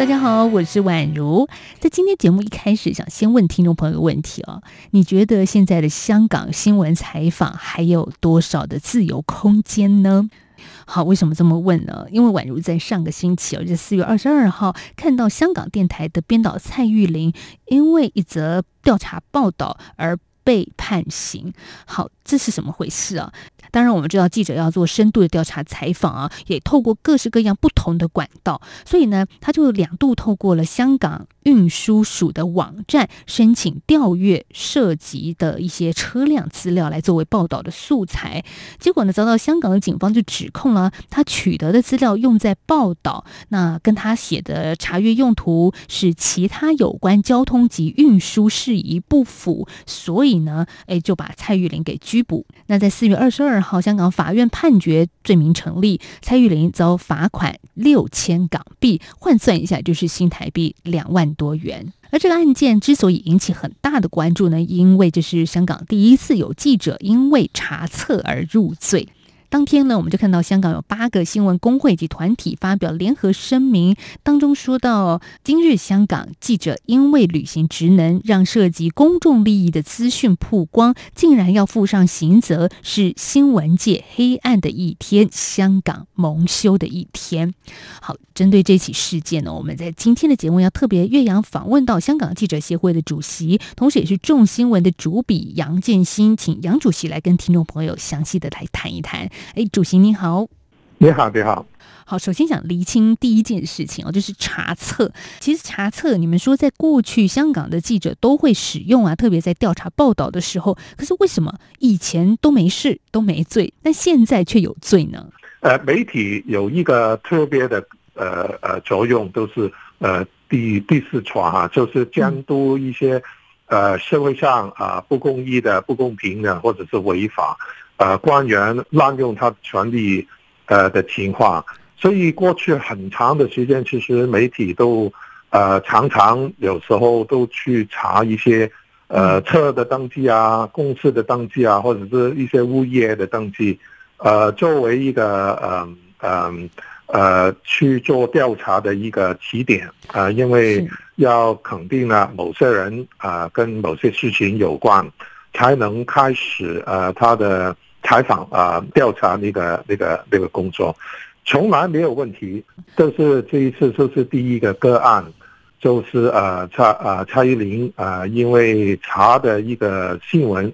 大家好，我是宛如。在今天节目一开始，想先问听众朋友个问题哦：你觉得现在的香港新闻采访还有多少的自由空间呢？好，为什么这么问呢？因为宛如在上个星期，而且四月二十二号看到香港电台的编导蔡玉玲，因为一则调查报道而被判刑。好，这是什么回事啊？当然，我们知道记者要做深度的调查采访啊，也透过各式各样不同的管道，所以呢，他就两度透过了香港运输署的网站申请调阅涉及的一些车辆资料来作为报道的素材。结果呢，遭到香港的警方就指控了他取得的资料用在报道，那跟他写的查阅用途是其他有关交通及运输事宜不符，所以呢，哎，就把蔡玉玲给拘捕。那在四月二十二。号，香港法院判决罪名成立，蔡玉林遭罚款六千港币，换算一下就是新台币两万多元。而这个案件之所以引起很大的关注呢，因为这是香港第一次有记者因为查册而入罪。当天呢，我们就看到香港有八个新闻工会及团体发表联合声明，当中说到，今日香港记者因为履行职能，让涉及公众利益的资讯曝光，竟然要负上刑责，是新闻界黑暗的一天，香港蒙羞的一天。好，针对这起事件呢，我们在今天的节目要特别岳阳访问到香港记者协会的主席，同时也是众新闻的主笔杨建新，请杨主席来跟听众朋友详细的来谈一谈。哎，主席您好，你好，你好，好。首先想厘清第一件事情哦，就是查册。其实查册，你们说在过去香港的记者都会使用啊，特别在调查报道的时候。可是为什么以前都没事都没罪，但现在却有罪呢？呃，媒体有一个特别的呃呃作用，都是呃第第四传哈，就是监督一些呃社会上啊不公义的、不公平的或者是违法。呃，官员滥用他的权力，呃的情况，所以过去很长的时间，其实媒体都，呃，常常有时候都去查一些，呃，车的登记啊，公司的登记啊，或者是一些物业的登记，呃，作为一个，嗯嗯呃，去做调查的一个起点啊，因为要肯定了，某些人啊，跟某些事情有关，才能开始呃他的。采访啊，调查那个那个那个工作，从来没有问题。这是这一次就是第一个个案，就是呃蔡啊蔡依林啊，因为查的一个新闻，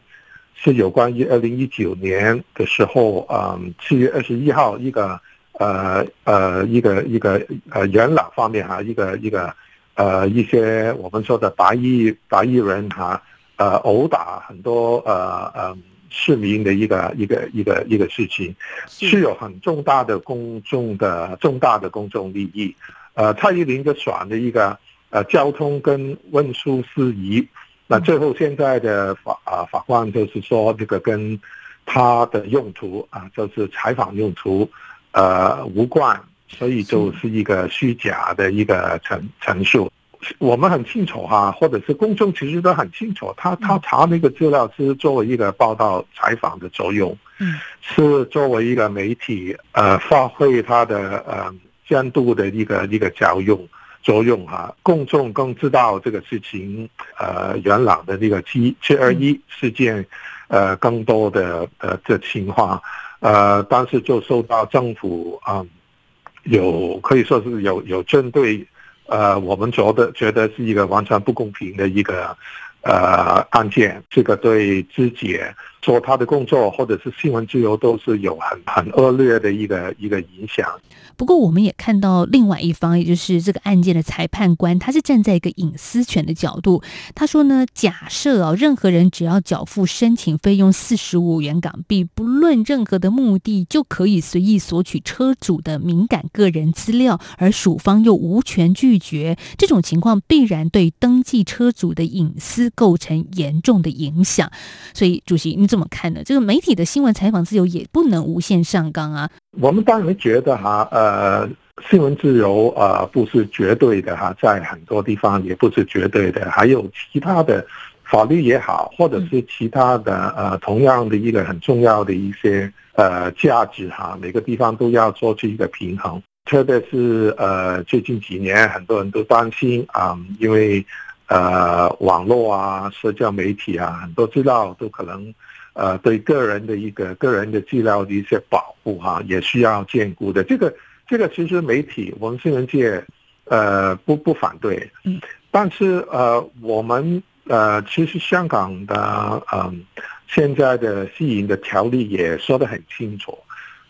是有关于二零一九年的时候，嗯七月二十一号一个呃呃一个一个呃元朗方面哈，一个一个呃一些我们说的白衣白衣人哈，呃殴打很多呃呃。市民的一个一个一个一个事情，是有很重大的公众的重大的公众利益。呃，蔡依林就选的一个呃交通跟运输事宜，那最后现在的法啊法官就是说这个跟他的用途啊就是采访用途呃无关，所以就是一个虚假的一个陈陈述。我们很清楚哈，或者是公众其实都很清楚，他他查那个资料是作为一个报道采访的作用，嗯，是作为一个媒体呃发挥他的呃监督的一个一个作用作用哈。公众更知道这个事情呃元朗的这个七七二一事件呃更多的呃这情况呃，但是就受到政府啊有可以说是有有针对。呃，我们觉得觉得是一个完全不公平的一个呃案件，这个对自己做他的工作或者是新闻自由都是有很很恶劣的一个一个影响。不过，我们也看到另外一方，也就是这个案件的裁判官，他是站在一个隐私权的角度。他说呢，假设啊，任何人只要缴付申请费用四十五元港币，不论任何的目的，就可以随意索取车主的敏感个人资料，而署方又无权拒绝，这种情况必然对登记车主的隐私构成严重的影响。所以，主席你怎么看呢？这个媒体的新闻采访自由也不能无限上纲啊。我们当然觉得哈，呃，呃新闻自由呃不是绝对的哈，在很多地方也不是绝对的，还有其他的法律也好，或者是其他的呃同样的一个很重要的一些呃价值哈，每个地方都要做出一个平衡。特别是呃最近几年，很多人都担心啊，因为呃网络啊、社交媒体啊，很多资料都可能呃对个人的一个个人的资料的一些保护哈，也需要兼顾的。这个。这个其实媒体，我们新闻界，呃，不不反对，嗯，但是呃，我们呃，其实香港的嗯，现在的吸引的条例也说得很清楚，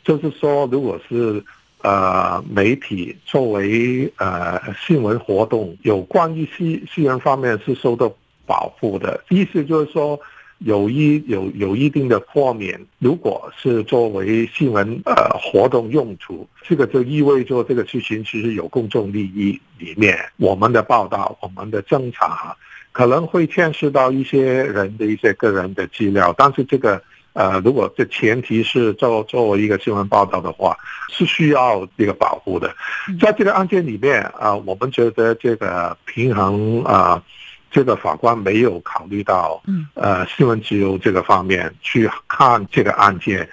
就是说，如果是呃媒体作为呃新闻活动，有关于新新闻方面是受到保护的，意思就是说。有一有有一定的豁免，如果是作为新闻呃活动用途，这个就意味着这个事情其实有公众利益里面，我们的报道、我们的侦查可能会牵涉到一些人的一些个人的资料，但是这个呃，如果这前提是作作为一个新闻报道的话，是需要这个保护的。在这个案件里面啊，我们觉得这个平衡啊。这个法官没有考虑到，呃，新闻自由这个方面去看这个案件，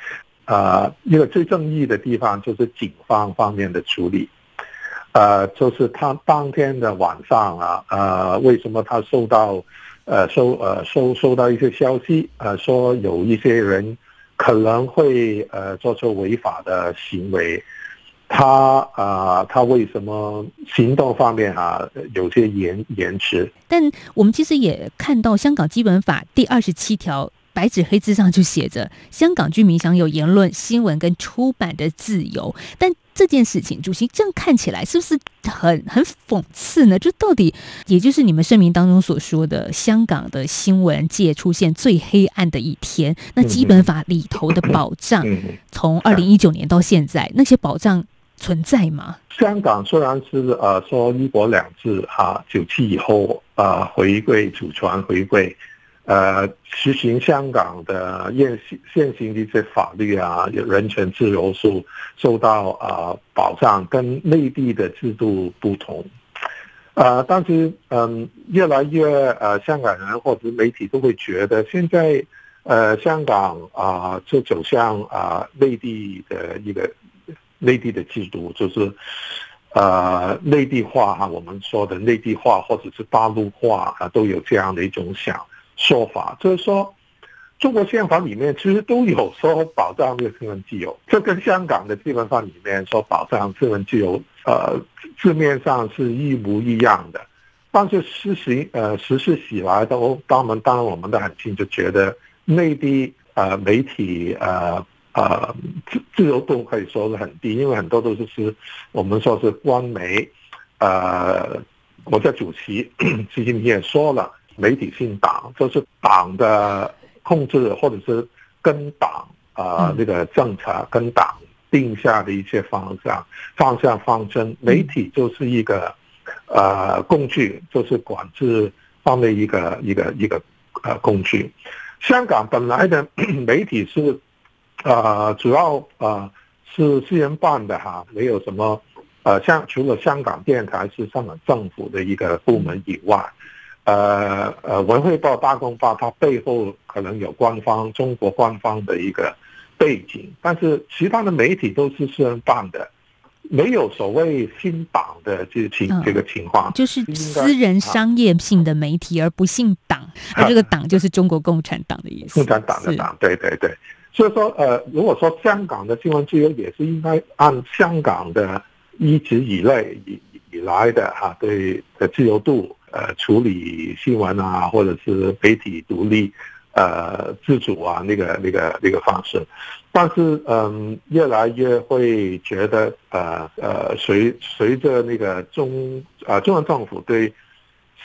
呃，一个最正义的地方就是警方方面的处理，呃，就是他当天的晚上啊，呃，为什么他收到，呃，收呃收收到一些消息，呃，说有一些人可能会呃做出违法的行为。他啊，他为什么行动方面啊有些延延迟？但我们其实也看到，香港基本法第二十七条白纸黑字上就写着，香港居民享有言论、新闻跟出版的自由。但这件事情，主席这样看起来是不是很很讽刺呢？就到底，也就是你们声明当中所说的，香港的新闻界出现最黑暗的一天。那基本法里头的保障，从二零一九年到现在，那些保障。存在吗？香港虽然是呃说一国两制哈，九七以后啊回归主权回归，呃实行香港的现行现行的一些法律啊，人权自由受受到啊保障，跟内地的制度不同，呃但是嗯越来越呃香港人或者媒体都会觉得现在呃香港啊就走向啊内地的一个。内地的制度就是，呃，内地化哈，我们说的内地化或者是大陆化啊，都有这样的一种想说法。就是说，中国宪法里面其实都有说保障这个新闻自由，这跟香港的基本法里面说保障新闻自由，呃，字面上是一模一样的。但是实行呃实施起来都，当们当然我们都很清楚，觉得内地呃媒体呃。呃，自自由度可以说是很低，因为很多都是是，我们说是官媒，呃，国家主席 习近平也说了，媒体信党，就是党的控制或者是跟党啊那个政策跟党定下的一些方向方向方针，媒体就是一个呃工具，就是管制方面一个一个一个呃工具。香港本来的 媒体是。呃，主要呃是私人办的哈，没有什么，呃，像除了香港电台是香港政府的一个部门以外，呃呃，文汇报、大公报它背后可能有官方中国官方的一个背景，但是其他的媒体都是私人办的，没有所谓新党的这情这个情况，就是私人商业性的媒体而不姓党，而这个党就是中国共产党的意思，共产党的党，对对对。所以说，呃，如果说香港的新闻自由也是应该按香港的一直以来以以来的哈对的自由度，呃，处理新闻啊，或者是媒体独立，呃，自主啊，那个那个那个方式，但是嗯，越来越会觉得，呃呃，随随着那个中啊中央政府对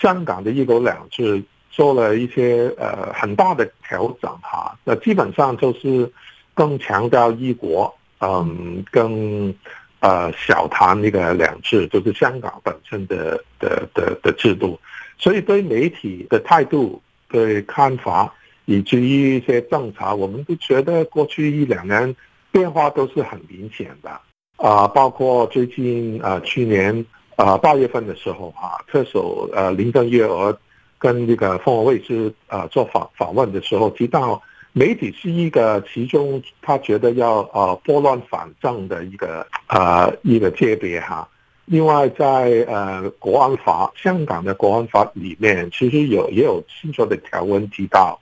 香港的一国两制。做了一些呃很大的调整哈，那基本上就是更强调一国，嗯，更呃小谈那个两制，就是香港本身的的的的制度，所以对媒体的态度、对看法，以至于一些政策，我们都觉得过去一两年变化都是很明显的。啊，包括最近啊，去年啊八月份的时候啊，特首呃林郑月娥跟那个凤凰卫视啊做访访问的时候提到，媒体是一个其中他觉得要呃拨乱反正的一个啊一个界别哈。另外，在呃国安法香港的国安法里面，其实有也有清楚的条文提到，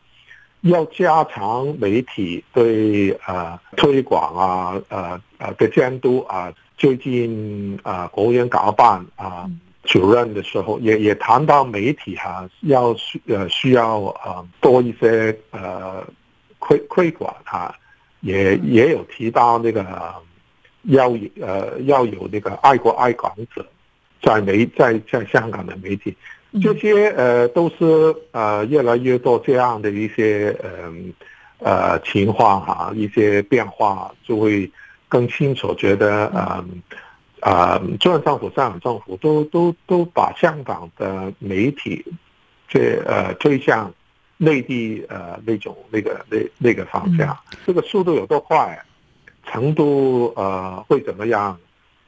要加强媒体对呃推广啊呃呃的监督啊。最近啊，国务院搞办啊主任的时候，也也谈到媒体哈要需呃需要啊多一些呃窥窥管哈，也也有提到那个。要呃要有那个爱国爱港者，在媒在在香港的媒体，这些呃都是呃越来越多这样的一些嗯呃情况哈，一些变化就会更清楚，觉得嗯啊中央政府、香港政府都都都把香港的媒体这呃推向内地呃那种那个那那个方向，这个速度有多快？程度呃会怎么样？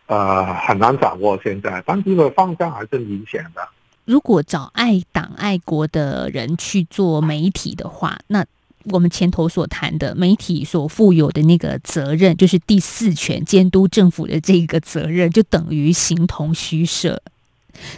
呃很难掌握现在，但这个方向还是明显的。如果找爱党爱国的人去做媒体的话，那我们前头所谈的媒体所负有的那个责任，就是第四权监督政府的这个责任，就等于形同虚设。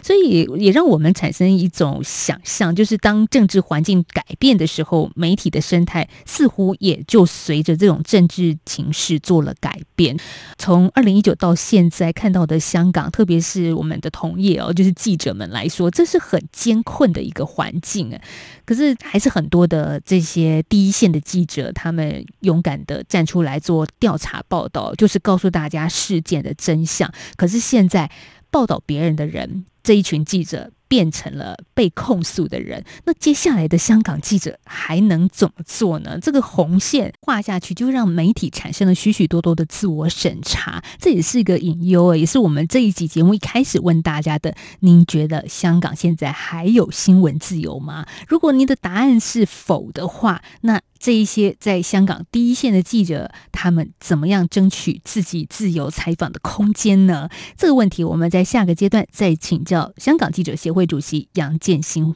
所以也让我们产生一种想象，就是当政治环境改变的时候，媒体的生态似乎也就随着这种政治情势做了改变。从二零一九到现在看到的香港，特别是我们的同业哦，就是记者们来说，这是很艰困的一个环境。可是还是很多的这些第一线的记者，他们勇敢的站出来做调查报道，就是告诉大家事件的真相。可是现在报道别人的人。这一群记者变成了被控诉的人，那接下来的香港记者还能怎么做呢？这个红线画下去，就让媒体产生了许许多多的自我审查，这也是一个隐忧啊，也是我们这一集节目一开始问大家的：您觉得香港现在还有新闻自由吗？如果您的答案是否的话，那。这一些在香港第一线的记者，他们怎么样争取自己自由采访的空间呢？这个问题，我们在下个阶段再请教香港记者协会主席杨建新。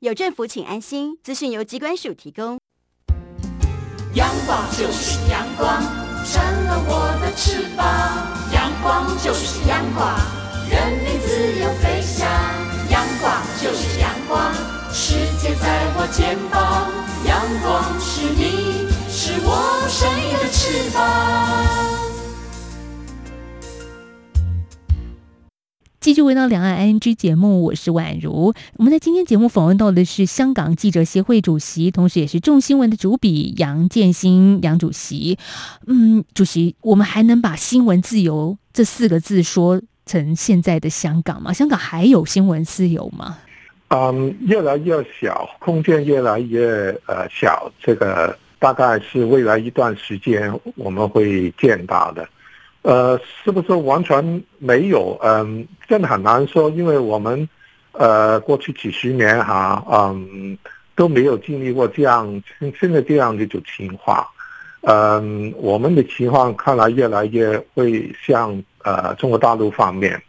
有政府，请安心。资讯由机关署提供。阳光就是阳光，成了我的翅膀。阳光就是阳光，人民自由飞翔。阳光就是阳光，世界在我肩膀。阳光是你，是我生命的翅膀。继续回到两岸 ING 节目，我是宛如。我们在今天节目访问到的是香港记者协会主席，同时也是众新闻的主笔杨建新杨主席。嗯，主席，我们还能把新闻自由这四个字说成现在的香港吗？香港还有新闻自由吗？嗯，越来越小，空间越来越呃小，这个大概是未来一段时间我们会见到的。呃，是不是完全没有？嗯，真的很难说，因为我们，呃，过去几十年哈，嗯，都没有经历过这样现在这样的一种情况。嗯，我们的情况看来越来越会向呃中国大陆方面，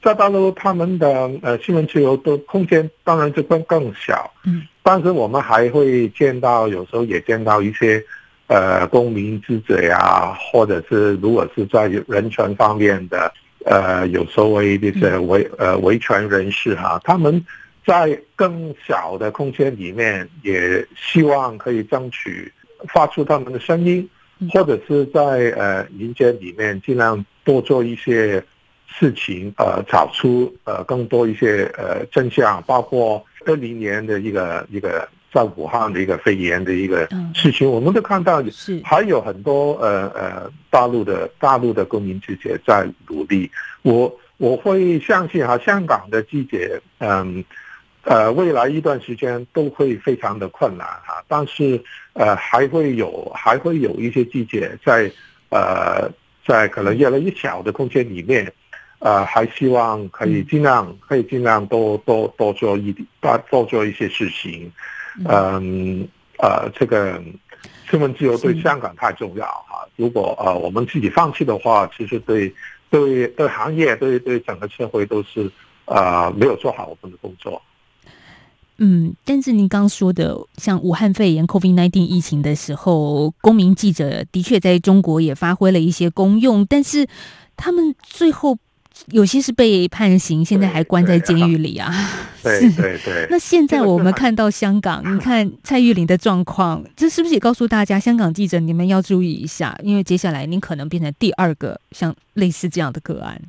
在大陆他们的呃新闻自由的空间当然就更更小。嗯，但是我们还会见到，有时候也见到一些。呃，公民之者呀，或者是如果是在人权方面的，呃，有所谓这些维呃维权人士哈，他们在更小的空间里面，也希望可以争取发出他们的声音，或者是在呃民间里面尽量多做一些事情，呃，找出呃更多一些呃真相，包括二零年的一个一个。在武汉的一个肺炎的一个事情，我们都看到是。还有很多呃呃大陆的大陆的公民记者在努力。我我会相信哈，香港的记者，嗯，呃，未来一段时间都会非常的困难哈，但是呃，还会有还会有一些记者在呃，在可能越来越小的空间里面，呃，还希望可以尽量可以尽量多多多做一点，多多做一些事情，嗯，呃，这个新闻自由对香港太重要哈，如果呃我们自己放弃的话，其实对。对对，行业对对整个社会都是啊，没有做好我们的工作。嗯，但是您刚说的，像武汉肺炎 （COVID-19） 疫情的时候，公民记者的确在中国也发挥了一些功用，但是他们最后。有些是被判刑，现在还关在监狱里啊。对 对对。那现在我们看到香港，你看蔡玉林的状况，这是不是也告诉大家，香港记者你们要注意一下？因为接下来您可能变成第二个像类似这样的个案。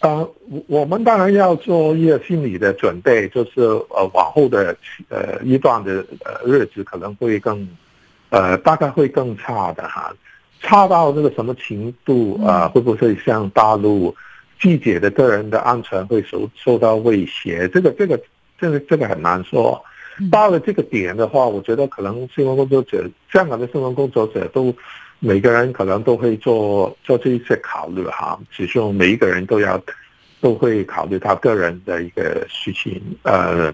呃，我们当然要做一个心理的准备，就是呃，往后的呃一段的呃日子可能会更呃，大概会更差的哈。差到这个什么程度啊？会不会像大陆记者的个人的安全会受受到威胁？这个、这个、这个、这个很难说。到了这个点的话，我觉得可能新闻工作者，香港的新闻工作者都每个人可能都会做做这一些考虑哈。其实每一个人都要都会考虑他个人的一个事情。呃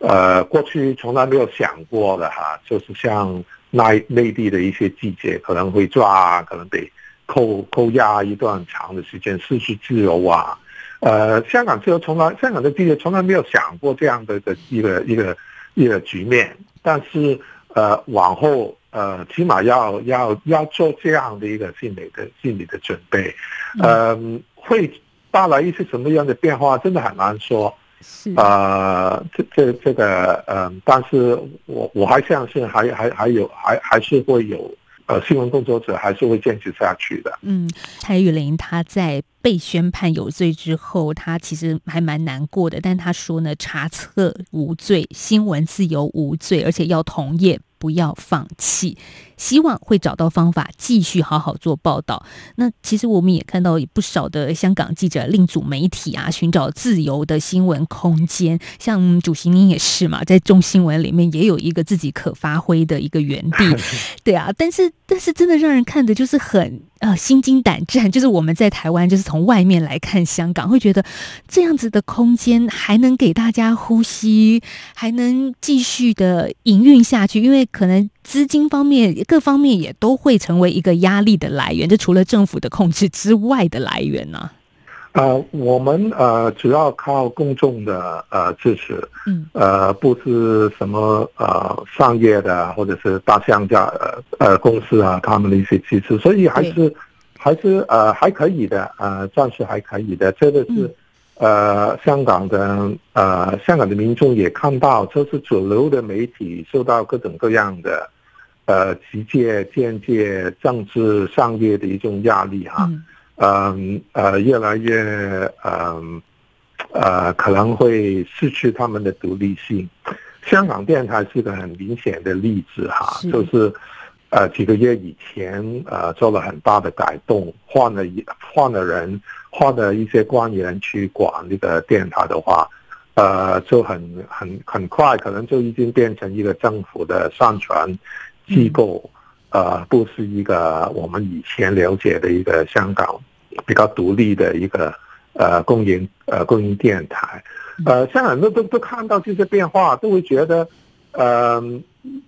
呃，过去从来没有想过的哈，就是像。内内地的一些季节可能会抓，可能得扣扣押一段长的时间，失去自由啊。呃，香港自由从来，香港的记者从来没有想过这样的的一个一个一个局面。但是呃，往后呃，起码要要要做这样的一个心理的心理的准备。嗯，会带来一些什么样的变化，真的很难说。是啊，这这这个嗯，但是我我还相信还还还有还还是会有呃新闻工作者还是会坚持下去的。嗯，蔡玉玲他在被宣判有罪之后，他其实还蛮难过的，但他说呢，查册无罪，新闻自由无罪，而且要同业不要放弃。希望会找到方法继续好好做报道。那其实我们也看到不少的香港记者另组媒体啊，寻找自由的新闻空间。像主席您也是嘛，在中新闻里面也有一个自己可发挥的一个园地。对啊，但是但是真的让人看的就是很呃心惊胆战。就是我们在台湾，就是从外面来看香港，会觉得这样子的空间还能给大家呼吸，还能继续的营运下去，因为可能。资金方面，各方面也都会成为一个压力的来源。就除了政府的控制之外的来源呢？呃，我们呃主要靠公众的呃支持，嗯，呃，不是什么呃商业的或者是大商家呃呃公司啊，他们的一些支持，所以还是还是呃还可以的，呃，暂时还可以的，这个是。呃，香港的呃，香港的民众也看到，就是主流的媒体受到各种各样的呃直接、间接、政治、商业的一种压力哈，嗯呃，越来越嗯呃可能会失去他们的独立性。香港电台是个很明显的例子哈，就是。呃，几个月以前，呃，做了很大的改动，换了一换了人，换了一些官员去管这个电台的话，呃，就很很很快，可能就已经变成一个政府的上传机构，呃，不是一个我们以前了解的一个香港比较独立的一个呃公营呃公营电台，呃，香港人都都都看到这些变化，都会觉得，嗯。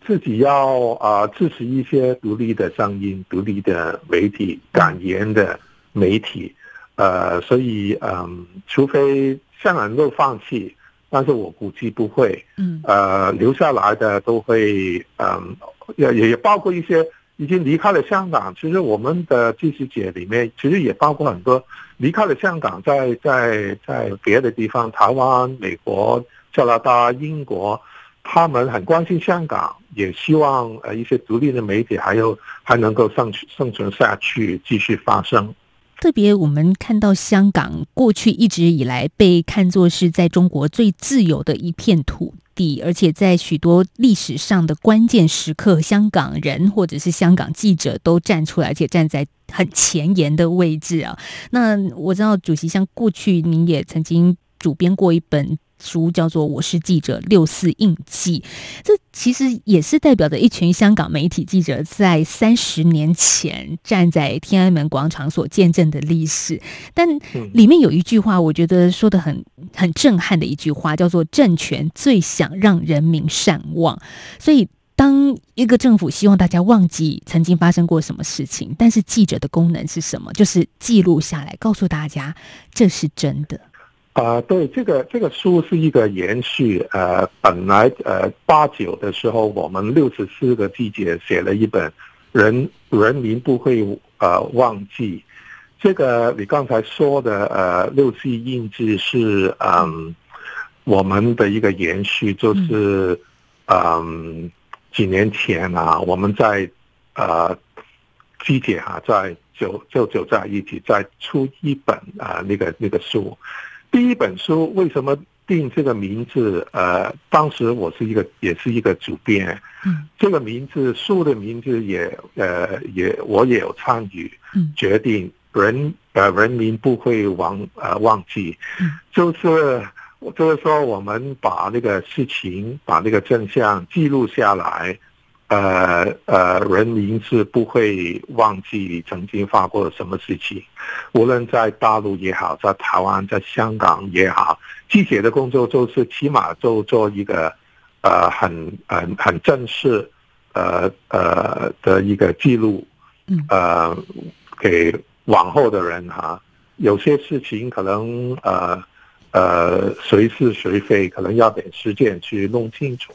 自己要啊支持一些独立的声音、独立的媒体、敢言的媒体，呃，所以嗯，除非香港人都放弃，但是我估计不会，嗯，呃，留下来的都会，嗯，也也也也包括一些已经离开了香港。其实我们的支持者里面，其实也包括很多离开了香港，在在在别的地方，台湾、美国、加拿大、英国。他们很关心香港，也希望呃一些独立的媒体还有还能够生生存下去，继续发声。特别我们看到香港过去一直以来被看作是在中国最自由的一片土地，而且在许多历史上的关键时刻，香港人或者是香港记者都站出来，且站在很前沿的位置啊。那我知道主席，像过去您也曾经主编过一本。书叫做《我是记者六四印记》，这其实也是代表着一群香港媒体记者在三十年前站在天安门广场所见证的历史。但里面有一句话，我觉得说的很很震撼的一句话，叫做“政权最想让人民善忘”。所以，当一个政府希望大家忘记曾经发生过什么事情，但是记者的功能是什么？就是记录下来，告诉大家这是真的。啊，对，这个这个书是一个延续。呃，本来呃八九的时候，我们六十四个季节写了一本《人人民不会呃忘记》。这个你刚才说的呃六四印记是嗯我们的一个延续，就是嗯几年前啊，我们在呃季节啊在就就九在一起在出一本啊那个那个书。第一本书为什么定这个名字？呃，当时我是一个，也是一个主编。嗯，这个名字书的名字也，呃，也我也有参与。嗯，决定人呃人民不会忘呃忘记。嗯，就是就是说我们把那个事情，把那个真相记录下来。呃呃，人民是不会忘记曾经发过什么事情，无论在大陆也好，在台湾、在香港也好，记者的工作就是起码就做一个呃很很很正式呃呃的一个记录，呃给往后的人哈，有些事情可能呃呃谁是谁非，可能要点时间去弄清楚。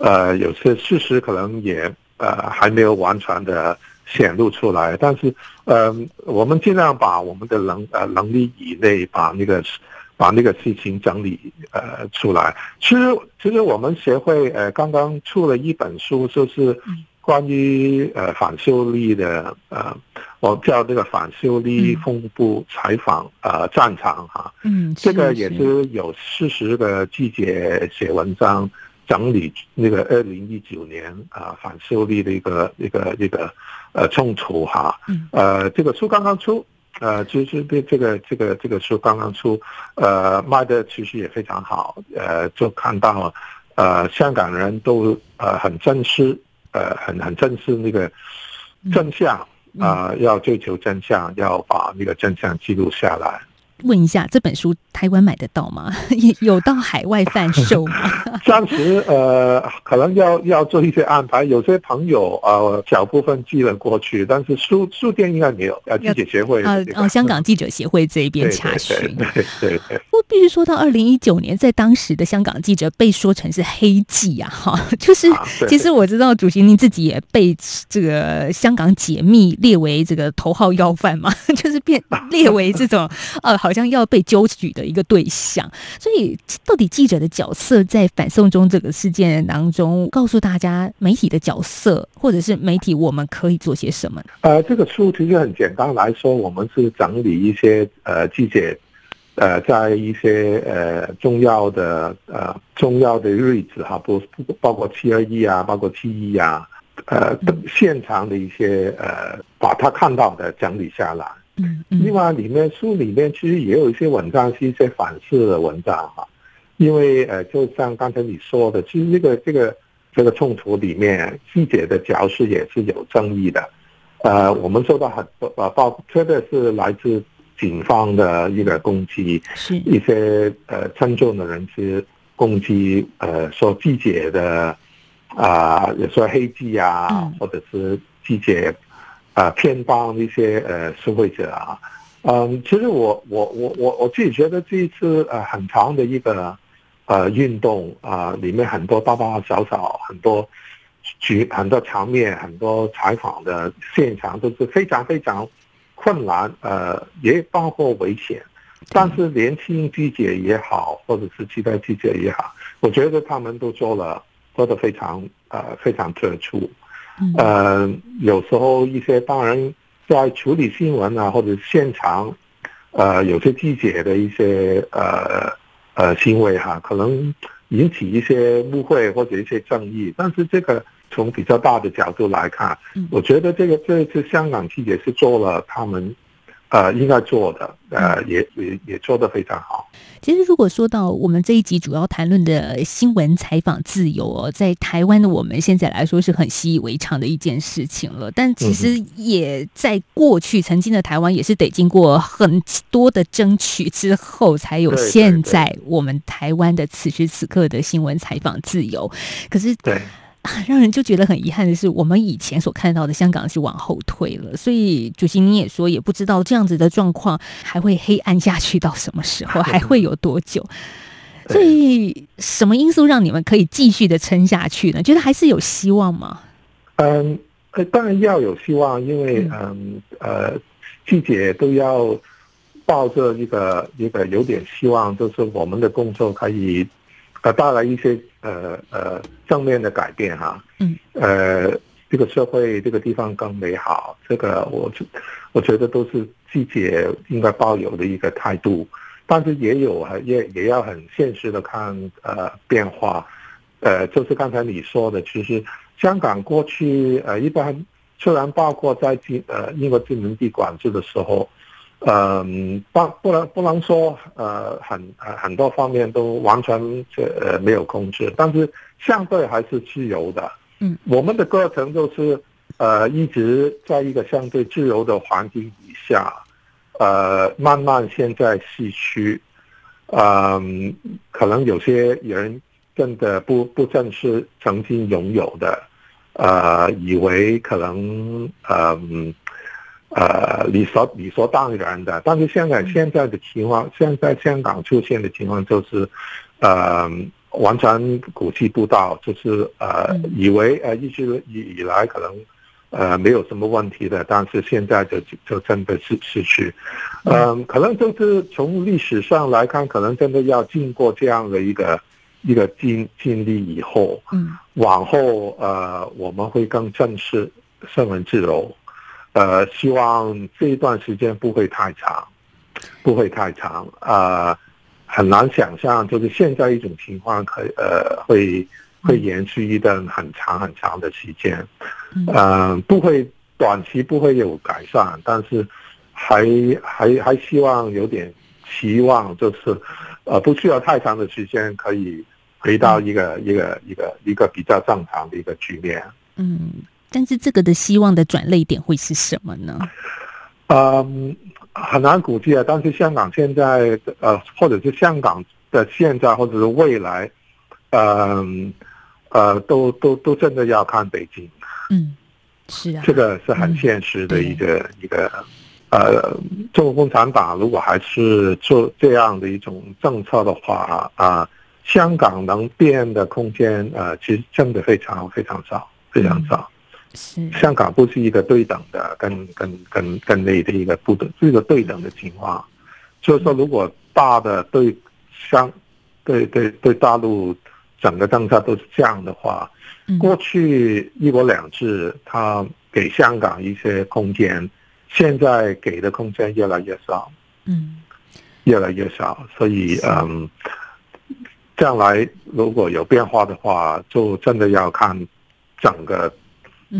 呃，有些事实可能也呃还没有完全的显露出来，但是呃，我们尽量把我们的能呃能力以内把那个把那个事情整理呃出来。其实其实我们协会呃刚刚出了一本书，就是关于呃反修例的呃，我叫这个反修例风部采访呃战场哈，嗯，这个也是有四十个记者写文章。整理那个二零一九年啊反修例的一个一个一个呃冲突哈，呃这个书刚刚出，呃其实这这个这个这个书刚刚出，呃卖的其实也非常好，呃就看到呃香港人都呃很珍视，呃很很珍视那个真相啊，要追求真相，要把那个真相记录下来。问一下，这本书台湾买得到吗？有到海外贩售吗？暂时呃，可能要要做一些安排。有些朋友呃，小部分寄了过去，但是书书店应该没有。要，记者协会啊，哦，香港记者协会这一边查询。对对对。我必须说到二零一九年，在当时的香港记者被说成是黑记啊，哈，就是其实我知道主席您自己也被这个香港解密列为这个头号要犯嘛，就是变列为这种呃。好像要被揪举的一个对象，所以到底记者的角色在反送中这个事件当中，告诉大家媒体的角色，或者是媒体我们可以做些什么？呃，这个书其实很简单来说，我们是整理一些呃记者呃在一些呃重要的呃重要的日子哈，不包括七二一啊，包括七一啊，呃现场的一些呃把他看到的整理下来。嗯，另外里面书里面其实也有一些文章是一些反思的文章哈，因为呃，就像刚才你说的，其实这个这个这个冲突里面记者的角色也是有争议的，呃，我们受到很多呃包，特别是来自警方的一个攻击，是。一些呃称重的人士攻击呃说记者的啊，也说黑记啊，或者是记者。啊，偏帮一些呃受惠者啊，嗯，其实我我我我我自己觉得这一次呃很长的一个呃运动啊，里面很多大大小小很多局很多场面很多采访的现场都是非常非常困难，呃，也包括危险，但是年轻记者也好，或者是其他记者也好，我觉得他们都做了做的非常呃非常突出。呃，有时候一些当然在处理新闻啊，或者现场，呃，有些记者的一些呃呃行为哈，可能引起一些误会或者一些争议。但是这个从比较大的角度来看，嗯我觉得这个这次香港记者是做了他们呃应该做的，呃也也也做得非常好。其实，如果说到我们这一集主要谈论的新闻采访自由哦，在台湾的我们现在来说是很习以为常的一件事情了。但其实也在过去曾经的台湾，也是得经过很多的争取之后，才有现在我们台湾的此时此刻的新闻采访自由。可是，对。让人就觉得很遗憾的是，我们以前所看到的香港是往后退了。所以，主席你也说，也不知道这样子的状况还会黑暗下去到什么时候，还会有多久。所以，什么因素让你们可以继续的撑下去呢？觉得还是有希望吗？嗯，呃，当然要有希望，因为嗯呃，记者都要抱着一个一个有点希望，就是我们的工作可以呃带来一些呃呃正面的改变哈。嗯。呃，这个社会这个地方更美好，这个我我觉得都是季节应该抱有的一个态度，但是也有啊，也也要很现实的看呃变化。呃，就是刚才你说的，其实香港过去呃一般虽然包括在金呃英国殖民地管制的时候，嗯、不不能不能说呃很很很多方面都完全呃没有控制，但是相对还是自由的。嗯，我们的过程就是呃一直在一个相对自由的环境底下，呃慢慢现在逝去，嗯、可能有些人真的不不正是曾经拥有的，呃，以为可能嗯呃理所理所当然的，但是现在现在的情况，现在香港出现的情况就是，呃，完全估计不到，就是呃以为呃一直以以来可能。呃，没有什么问题的，但是现在就就真的是失去，嗯，可能就是从历史上来看，可能真的要经过这样的一个一个经经历以后，嗯，往后呃我们会更正视新闻自由，呃，希望这一段时间不会太长，不会太长，呃，很难想象就是现在一种情况可呃会会延续一段很长很长的时间。嗯呃，不会短期不会有改善，但是还还还希望有点期望，就是呃不需要太长的时间可以回到一个、一个一个一个比较正常的一个局面。嗯，但是这个的希望的转类点会是什么呢？嗯，很难估计啊。但是香港现在呃，或者是香港的现在或者是未来，嗯呃都都都真的要看北京。嗯，是啊，这个是很现实的一个、一个，呃，中国共产党如果还是做这样的一种政策的话，啊、香港能变的空间，呃，其实真的非常非常少，非常少。是。香港不是一个对等的，跟跟跟跟内的一个不等，是一个对等的情况。就是说，如果大的对香，对对对大陆整个政策都是这样的话，嗯。过去一国两制，它给香港一些空间，现在给的空间越来越少，嗯。越来越少，所以嗯，将来如果有变化的话，就真的要看整个嗯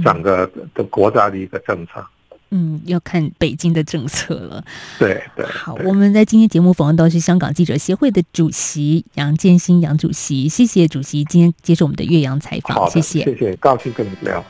整个的国家的一个政策。嗯，要看北京的政策了。对对。好，我们在今天节目访问到是香港记者协会的主席杨建新杨主席，谢谢主席今天接受我们的岳阳采访，谢谢。谢谢，高兴跟你聊。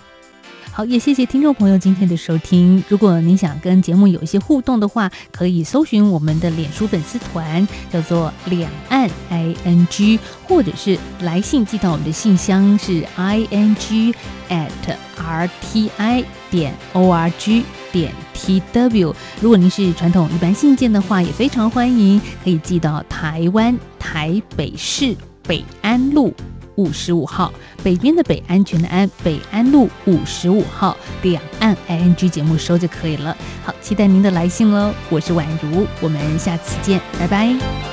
好，也谢谢听众朋友今天的收听。如果您想跟节目有一些互动的话，可以搜寻我们的脸书粉丝团，叫做“两岸 I N G”，或者是来信寄到我们的信箱是 i n g at r t i 点 o r g 点 t w。如果您是传统一般信件的话，也非常欢迎可以寄到台湾台北市北安路。五十五号，北边的北，安全的安，北安路五十五号，两岸 ING 节目收就可以了。好，期待您的来信喽！我是宛如，我们下次见，拜拜。